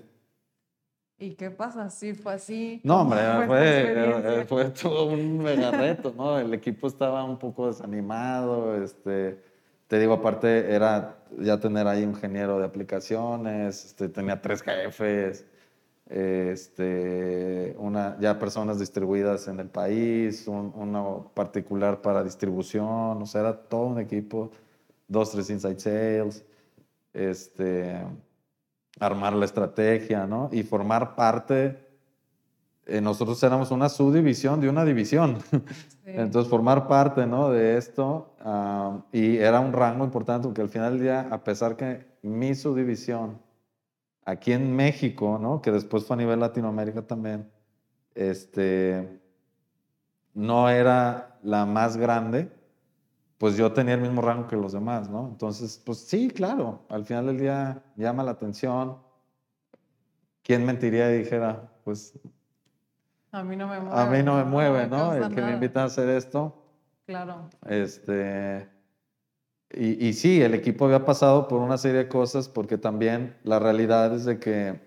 ¿y qué pasa? Sí, fue así. No, ¿Cómo hombre, fue, experiencia? eh, fue todo un mega reto, ¿no? El equipo estaba un poco desanimado, este, te digo, aparte era ya tener ahí ingeniero de aplicaciones, este, tenía tres jefes, este, una, ya personas distribuidas en el país, un- uno particular para distribución, o sea, era todo un equipo, dos, tres inside sales, este, armar la estrategia, ¿no? Y formar parte eh, nosotros éramos una subdivisión de una división. Sí. Entonces, formar parte ¿no? de esto, ah, y era un rango importante, porque al final del día, a pesar que mi subdivisión aquí en México, ¿no? que después fue a nivel Latinoamérica también, este, no era la más grande, pues yo tenía el mismo rango que los demás, ¿no? Entonces, pues sí, claro, al final del día llama la atención. ¿Quién mentiría y dijera, pues A mí no me mueve. a mí no me mueve, ¿no? El que me nada. invita a hacer esto. Claro. Este, y, y sí, el equipo había pasado por una serie de cosas porque también la realidad es de que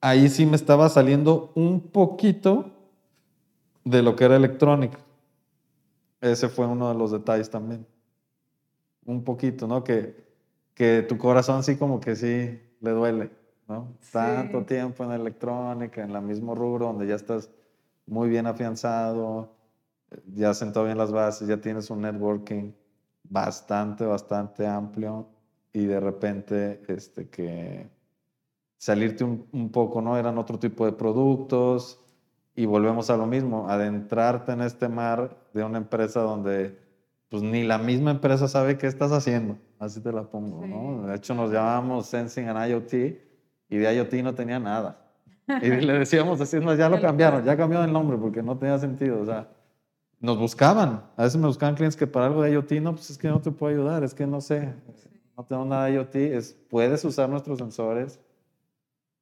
ahí sí me estaba saliendo un poquito de lo que era electrónica. Ese fue uno de los detalles también. Un poquito, ¿no? Que, que tu corazón sí como que sí le duele, ¿no? Sí. Tanto tiempo en electrónica, en el mismo rubro donde ya estás muy bien afianzado, ya sentado bien las bases, ya tienes un networking bastante, bastante amplio y de repente este, que salirte un, un poco, ¿no? Eran otro tipo de productos y volvemos a lo mismo, adentrarte en este mar de una empresa donde pues ni la misma empresa sabe qué estás haciendo, así te la pongo, ¿no? Sí. De hecho nos llamábamos Sensing and IoT y de IoT no tenía nada. Y le decíamos así, no, Ya lo cambiaron, ya cambió el nombre porque no tenía sentido, o sea, nos buscaban, a veces me buscaban clientes que para algo de IoT, no, pues es que no te puedo ayudar, es que no sé, no tengo nada de IoT, es, puedes usar nuestros sensores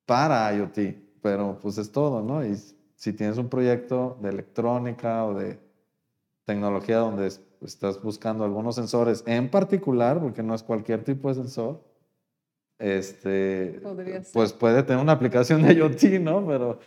para IoT, pero pues es todo, ¿no? Y si tienes un proyecto de electrónica o de tecnología donde es- estás buscando algunos sensores en particular, porque no es cualquier tipo de sensor, este, pues puede tener una aplicación de IoT, ¿no? Pero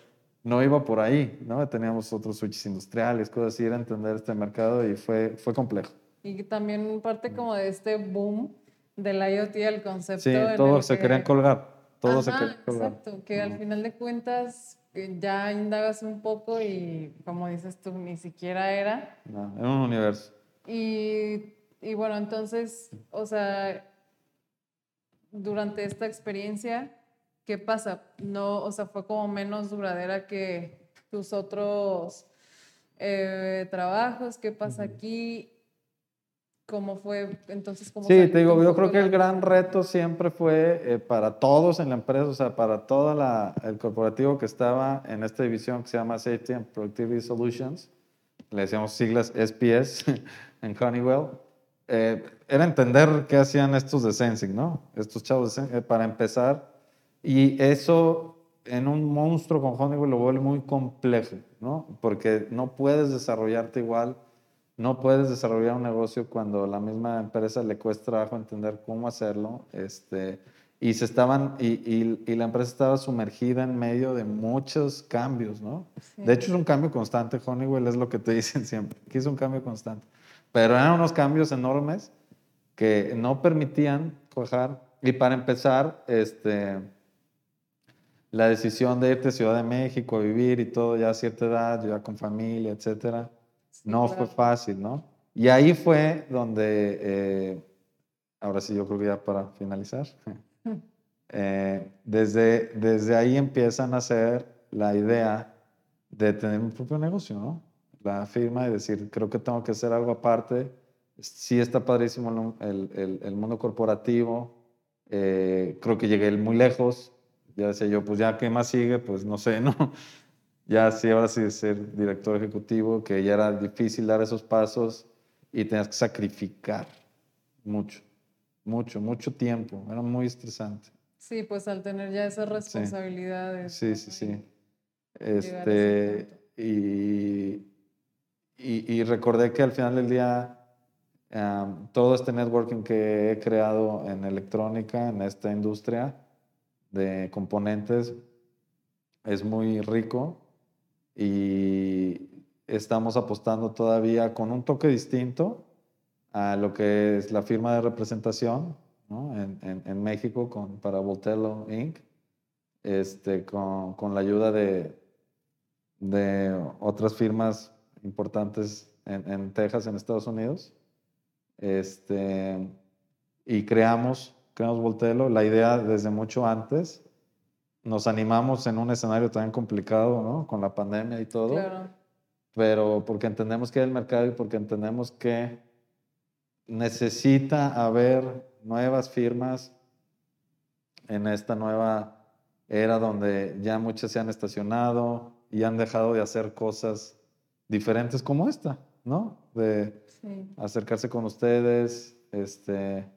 no iba por ahí, ¿no? Teníamos otros switches industriales, cosas así, era entender este mercado y fue, fue complejo. Y también parte como de este boom del IoT, el concepto. Sí, todos se que- querían colgar, todos se querían colgar. Exacto, que al final de cuentas eh, ya indagas un poco y como dices tú, ni siquiera era. No, era un universo. Y, y bueno, entonces, o sea, durante esta experiencia, ¿qué pasa? No, o sea, fue como menos duradera que tus otros eh, trabajos, qué pasa aquí, cómo fue, entonces, cómo Sí, te digo, yo creo que el gran reto siempre fue eh, para todos en la empresa, o sea, para todo el corporativo que estaba en esta división que se llama Safety and Productivity Solutions, le decíamos siglas SPS en Honeywell, eh, era entender qué hacían estos de Sensing, ¿no? Estos chavos de Sensing, para empezar, y eso en un monstruo con Honeywell lo vuelve muy complejo, ¿no? Porque no puedes desarrollarte igual, no puedes desarrollar un negocio cuando la misma empresa le cuesta trabajo entender cómo hacerlo, este, y se estaban, y, y, la empresa estaba sumergida en medio de muchos cambios, ¿no? De hecho es un cambio constante, Honeywell es lo que te dicen siempre, que es un cambio constante, pero eran unos cambios enormes que no permitían cuajar, y para empezar, este la decisión de irte a Ciudad de México a vivir y todo ya a cierta edad, ya con familia, etcétera, no fue fácil, ¿no? Y ahí fue donde, eh, ahora sí yo creo que ya para finalizar, eh, desde, desde ahí empiezan a hacer la idea de tener un propio negocio, ¿no? La firma y decir, creo que tengo que hacer algo aparte. Sí está padrísimo el, el, el mundo corporativo, eh, creo que llegué muy lejos, ya decía yo, pues ya, ¿qué más sigue? Pues no sé, ¿no? Ya sí, ahora sí ser director ejecutivo, que ya era difícil dar esos pasos y tenías que sacrificar mucho, mucho, mucho tiempo. Era muy estresante. Sí, pues al tener ya esas responsabilidades. Sí, sí, sí. Este, y, y, recordé que al final del día todo este networking que he creado en electrónica, en esta industria, de componentes es muy rico y estamos apostando todavía con un toque distinto a lo que es la firma de representación en, en, México con, para Voltello Inc., este, con, con la ayuda de, de otras firmas importantes en, en, Texas, en Estados Unidos. Este, y creamos creamos Voltelo, la idea desde mucho antes. Nos animamos en un escenario tan complicado, ¿no? Con la pandemia y todo. Claro. Pero porque entendemos que hay el mercado y porque entendemos que necesita haber nuevas firmas en esta nueva era donde ya muchas se han estacionado y han dejado de hacer cosas diferentes como esta, ¿no? De acercarse con ustedes, este,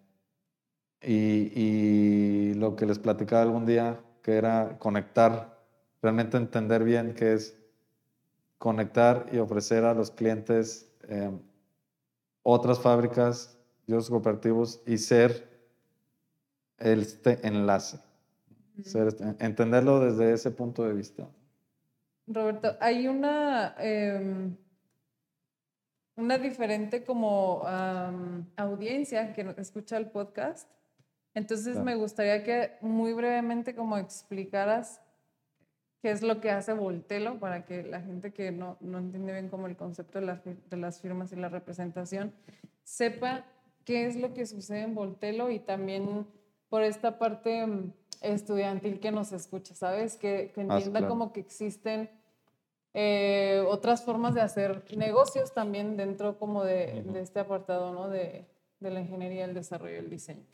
y, lo que les platicaba algún día, que era conectar, realmente entender bien qué es conectar y ofrecer a los clientes eh, otras fábricas otros cooperativos y ser este enlace, este, entenderlo desde ese punto de vista. Roberto, hay una, em, una diferente como audiencia que escucha el podcast entonces me gustaría que muy brevemente como explicaras qué es lo que hace Voltelo para que la gente que no, no entiende bien como el concepto de, de las firmas y la representación sepa qué es lo que sucede en Voltelo y también por esta parte mm, estudiantil que nos escucha, ¿sabes? Que, que ah, entienda como que existen eh, otras formas de hacer negocios también dentro como de, de este apartado, ¿no? De, de la ingeniería, el desarrollo y el diseño.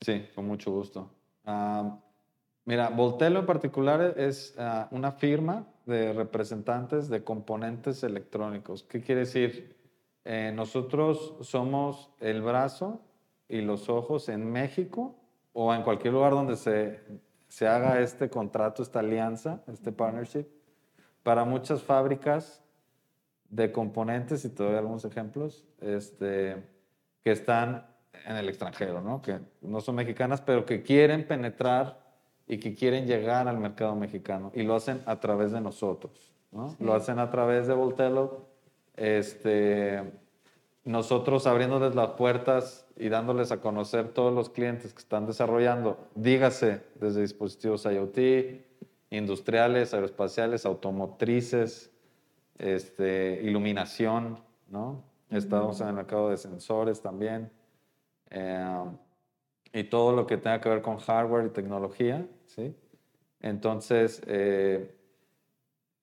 Sí, con mucho gusto. Mira, Voltelo en particular es ah, una firma de representantes de componentes electrónicos. ¿Qué quiere decir? Eh, nosotros somos el brazo y los ojos en México o en cualquier lugar donde se, se haga este contrato, esta alianza, este partnership, para muchas fábricas de componentes, y te doy algunos ejemplos, este, que están en el extranjero, ¿no? que no son mexicanas, pero que quieren penetrar y que quieren llegar al mercado mexicano y lo hacen a través de nosotros. ¿no? Lo hacen a través de Voltelo, este, nosotros abriéndoles las puertas y dándoles a conocer todos los clientes que están desarrollando, dígase desde dispositivos IoT, industriales, aeroespaciales, automotrices, este, iluminación, ¿no? Estamos en el mercado de sensores también. Eh, y todo lo que tenga que ver con hardware y tecnología, ¿sí? Entonces, eh,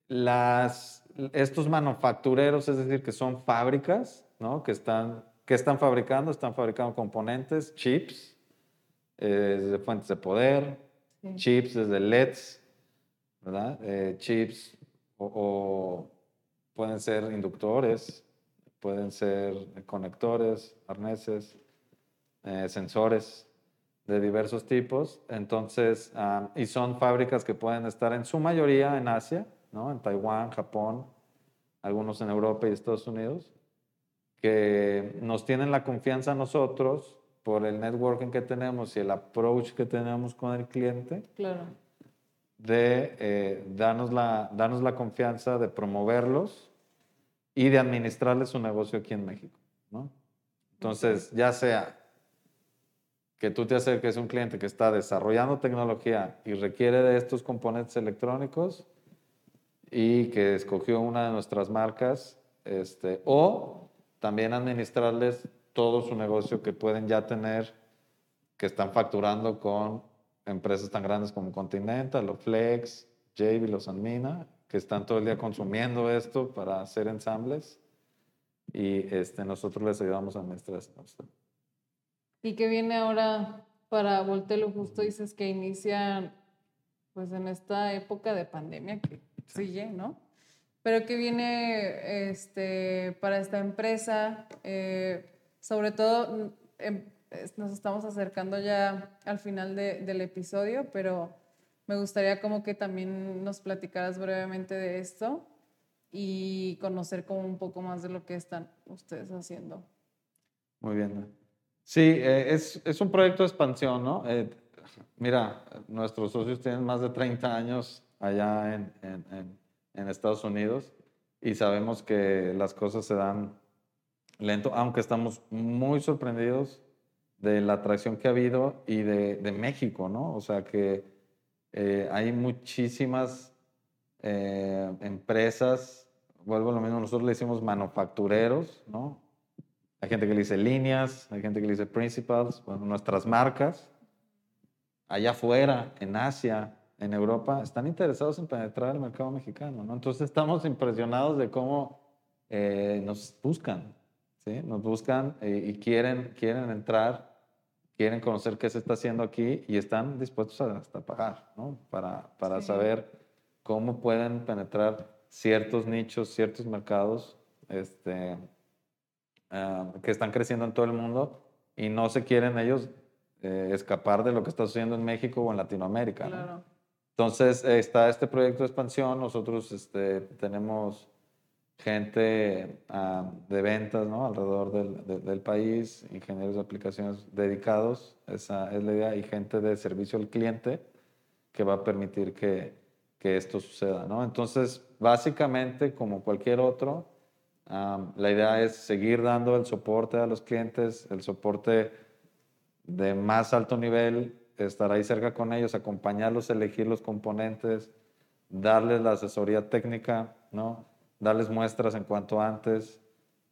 las, estos manufactureros, es decir, que son fábricas, ¿no? Que están, que están fabricando, están fabricando componentes, chips, eh, desde fuentes de poder, chips desde LEDs, ¿verdad? Eh, chips o, pueden ser inductores, pueden ser conectores, arneses, eh, sensores de diversos tipos. Entonces, ah, y son fábricas que pueden estar en su mayoría en Asia, ¿no? en Taiwán, Japón, algunos en Europa y Estados Unidos, que nos tienen la confianza a nosotros por el networking que tenemos y el approach que tenemos con el cliente. Claro. De eh, darnos, la, darnos la confianza de promoverlos y de administrarles su negocio aquí en México. ¿no? Entonces, ya sea que tú te acerques a un cliente que está desarrollando tecnología y requiere de estos componentes electrónicos y que escogió una de nuestras marcas, este, o también administrarles todo su negocio que pueden ya tener, que están facturando con empresas tan grandes como Continental, o Flex, Jabil o Sanmina, que están todo el día consumiendo esto para hacer ensambles y este, nosotros les ayudamos a administrar esto. ¿Y qué viene ahora para Voltelo? Justo dices que inicia pues en esta época de pandemia que sigue, ¿no? Pero ¿qué viene este, para esta empresa? Eh, sobre todo, em, nos estamos acercando ya al final del episodio, pero me gustaría como que también nos platicaras brevemente de esto y conocer como un poco más de lo que están ustedes haciendo. Muy bien. Sí, eh, es, es, un proyecto de expansión, ¿no? Eh, mira, nuestros socios tienen más de 30 años allá en, en, en, Estados Unidos y sabemos que las cosas se dan lento, aunque estamos muy sorprendidos de la atracción que ha habido y de, de México, ¿no? O sea que eh, hay muchísimas empresas, vuelvo a lo mismo, nosotros le decimos manufactureros, ¿no? Hay gente que le dice líneas, hay gente que le dice principals, bueno, nuestras marcas. Allá afuera, en Asia, en Europa, están interesados en penetrar el mercado mexicano, ¿no? Entonces estamos impresionados de cómo eh, nos buscan, ¿sí? Nos buscan eh, y quieren, quieren entrar, quieren conocer qué se está haciendo aquí y están dispuestos a hasta pagar, ¿no? Para, para saber cómo pueden penetrar ciertos nichos, ciertos mercados, este, Ah, que están creciendo en todo el mundo y no se quieren ellos eh, escapar de lo que está sucediendo en México o en Latinoamérica. Entonces está este proyecto de expansión, nosotros este, tenemos gente ah, de ventas ¿no? alrededor del, del, país, ingenieros de aplicaciones dedicados, esa es la idea, y gente de servicio al cliente que va a permitir que, que esto suceda. ¿no? Entonces, básicamente, como cualquier otro, la idea es seguir dando el soporte a los clientes, el soporte de más alto nivel, estar ahí cerca con ellos, acompañarlos, elegir los componentes, darles la asesoría técnica, ¿no? darles muestras en cuanto antes,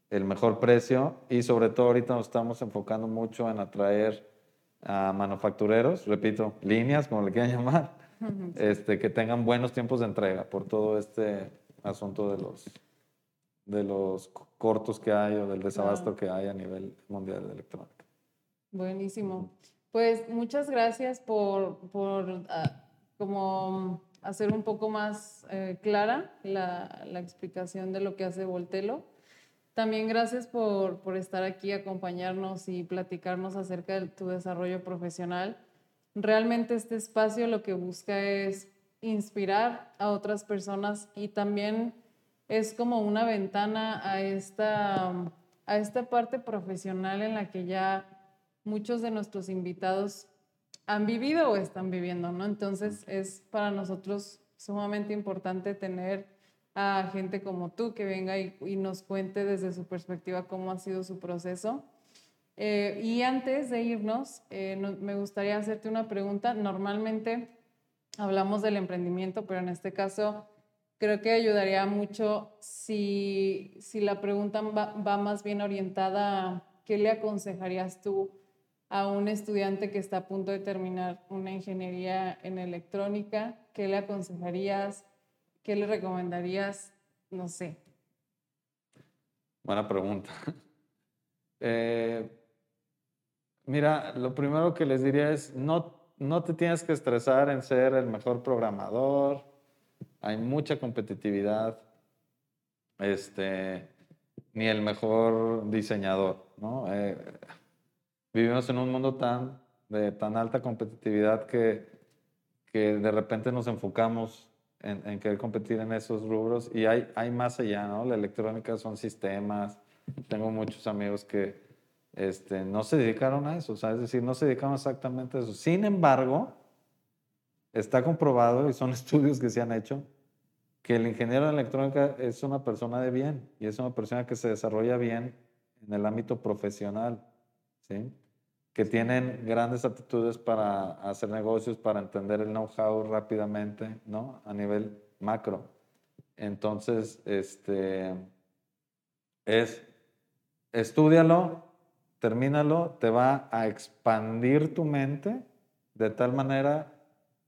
el mejor precio y sobre todo ahorita nos estamos enfocando mucho en atraer a manufactureros, repito, líneas, como le quieran llamar, este, que tengan buenos tiempos de entrega por todo este asunto de los de los cortos que hay o del desabasto que hay a nivel mundial de electrónica. Buenísimo. Pues muchas gracias por, por ah, como hacer un poco más eh, clara la, la, explicación de lo que hace Voltelo. También gracias por, por estar aquí, acompañarnos y platicarnos acerca de tu desarrollo profesional. Realmente este espacio lo que busca es inspirar a otras personas y también es como una ventana a esta, a esta parte profesional en la que ya muchos de nuestros invitados han vivido o están viviendo, ¿no? Entonces es para nosotros sumamente importante tener a gente como tú que venga y, nos cuente desde su perspectiva cómo ha sido su proceso. Eh, y antes de irnos, eh, me gustaría hacerte una pregunta. Normalmente hablamos del emprendimiento, pero en este caso creo que ayudaría mucho si, si la pregunta va, va, más bien orientada a qué le aconsejarías tú a un estudiante que está a punto de terminar una ingeniería en electrónica, qué le aconsejarías, ¿qué le recomendarías? No sé. Buena pregunta. Eh, mira, lo primero que les diría es, no, no te tienes que estresar en ser el mejor programador, hay mucha competitividad, este, ni el mejor diseñador, ¿no? Eh, vivimos en un mundo tan, de tan alta competitividad que, que de repente nos enfocamos en, en, querer competir en esos rubros y hay, hay más allá, ¿no? La electrónica son sistemas, tengo muchos amigos que este, no se dedicaron a eso, o es decir, no se dedicaron exactamente a eso. Sin embargo, está comprobado, y son estudios que se han hecho, que el ingeniero de electrónica es una persona de bien y es una persona que se desarrolla bien en el ámbito profesional, ¿sí? que tienen grandes aptitudes para hacer negocios, para entender el know-how rápidamente, ¿no? A nivel macro. Entonces, este, es Estúdialo, termínalo, te va a expandir tu mente de tal manera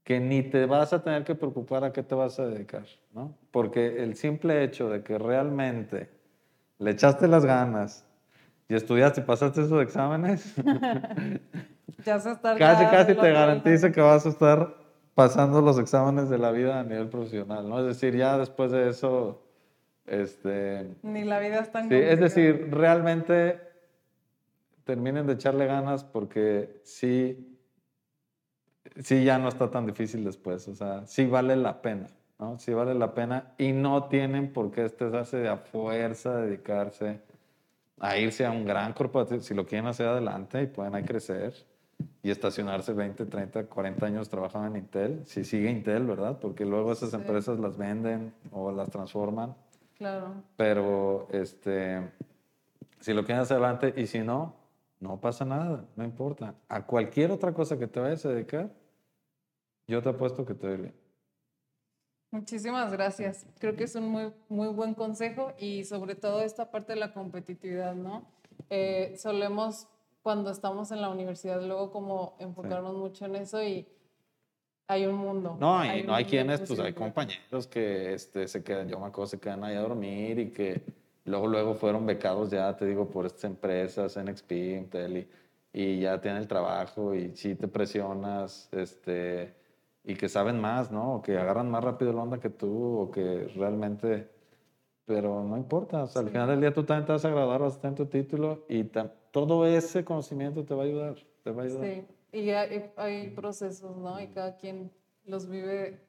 que ni te vas a tener que preocupar a qué te vas a dedicar, ¿no? Porque el simple hecho de que realmente le echaste las ganas y estudiaste y pasaste esos exámenes, ya se está casi, casi te garantiza que vas a estar pasando los exámenes de la vida a nivel profesional, ¿no? Es decir, ya después de eso este, Ni la vida es tan sí, Es decir, realmente terminen de echarle ganas porque sí, sí ya no está tan difícil después. O sea, sí vale la pena, ¿no? Sí vale la pena y no tienen por qué hace de a fuerza dedicarse a irse a un gran corporativo. Si lo quieren hacer adelante y pueden ahí crecer y estacionarse 20, 30, 40 años trabajando en Intel, si sigue Intel, ¿verdad? Porque luego esas empresas las venden o las transforman Claro. Pero este, si lo quieres hacer adelante y si no, no pasa nada, no importa. A cualquier otra cosa que te vayas a dedicar, yo te apuesto que te doy bien. Muchísimas gracias. Creo que es un muy, muy buen consejo y sobre todo esta parte de la competitividad, ¿no? Eh, solemos, cuando estamos en la universidad, luego como enfocarnos mucho en eso y hay un mundo. No, y no hay quienes, pues hay compañeros que este, se quedan, yo me acuerdo, se quedan ahí a dormir y que luego, luego fueron becados ya, te digo, por estas empresas, NXP, Intel, y, y ya tienen el trabajo y sí te presionas, este, y que saben más, ¿no? O que agarran más rápido la onda que tú, o que realmente, pero no importa, o sea, al final del día tú también te vas a graduar, vas a tener tu título y todo ese conocimiento te va a ayudar, te va a ayudar. Sí. Y hay, hay, procesos, ¿no? Y cada quien los vive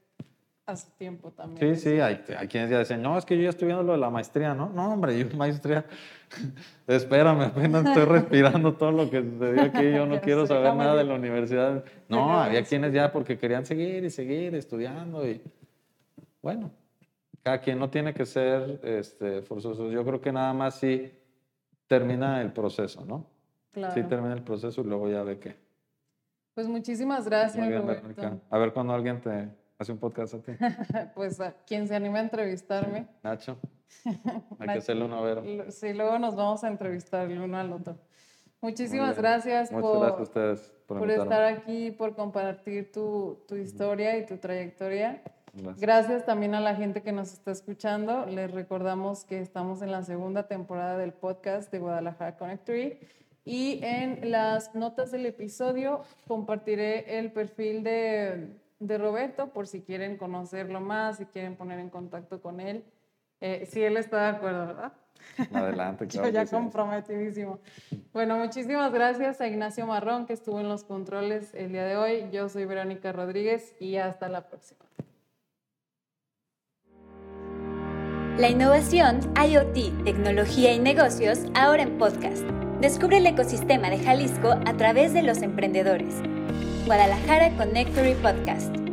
a su tiempo también. Sí, sí, hay, hay, quienes ya dicen, no, es que yo ya estoy viendo lo de la maestría, ¿no? No, hombre, yo maestría, espérame, apenas estoy respirando todo lo que dio aquí, yo no quiero saber nada de la universidad. No, había quienes ya porque querían seguir y seguir estudiando y bueno, cada quien no tiene que ser este, forzoso. Yo creo que nada más sí termina el proceso, ¿no? Claro. Sí termina el proceso y luego ya ve qué. Pues muchísimas gracias, Roberto. A ver cuando alguien te hace un podcast a ti. pues a quien se anime a entrevistarme. Nacho. Hay que hacerle uno a ver. Sí, luego nos vamos a entrevistar el uno al otro. Muchísimas gracias, Muchas por, gracias a ustedes por, por estar aquí, por compartir tu, tu historia y tu trayectoria. Gracias. gracias. también a la gente que nos está escuchando. Les recordamos que estamos en la segunda temporada del podcast de Guadalajara Connectory y en las notas del episodio compartiré el perfil de, de Roberto por si quieren conocerlo más, si quieren poner en contacto con él. Eh, si él está de acuerdo, ¿verdad? Adelante, claro. Yo ya comprometidísimo. Bueno, muchísimas gracias a Ignacio Marrón que estuvo en los controles el día de hoy. Yo soy Verónica Rodríguez y hasta la próxima. La innovación, IoT, tecnología y negocios ahora en podcast. Descubre el ecosistema de Jalisco a través de los emprendedores. Guadalajara Connectory Podcast.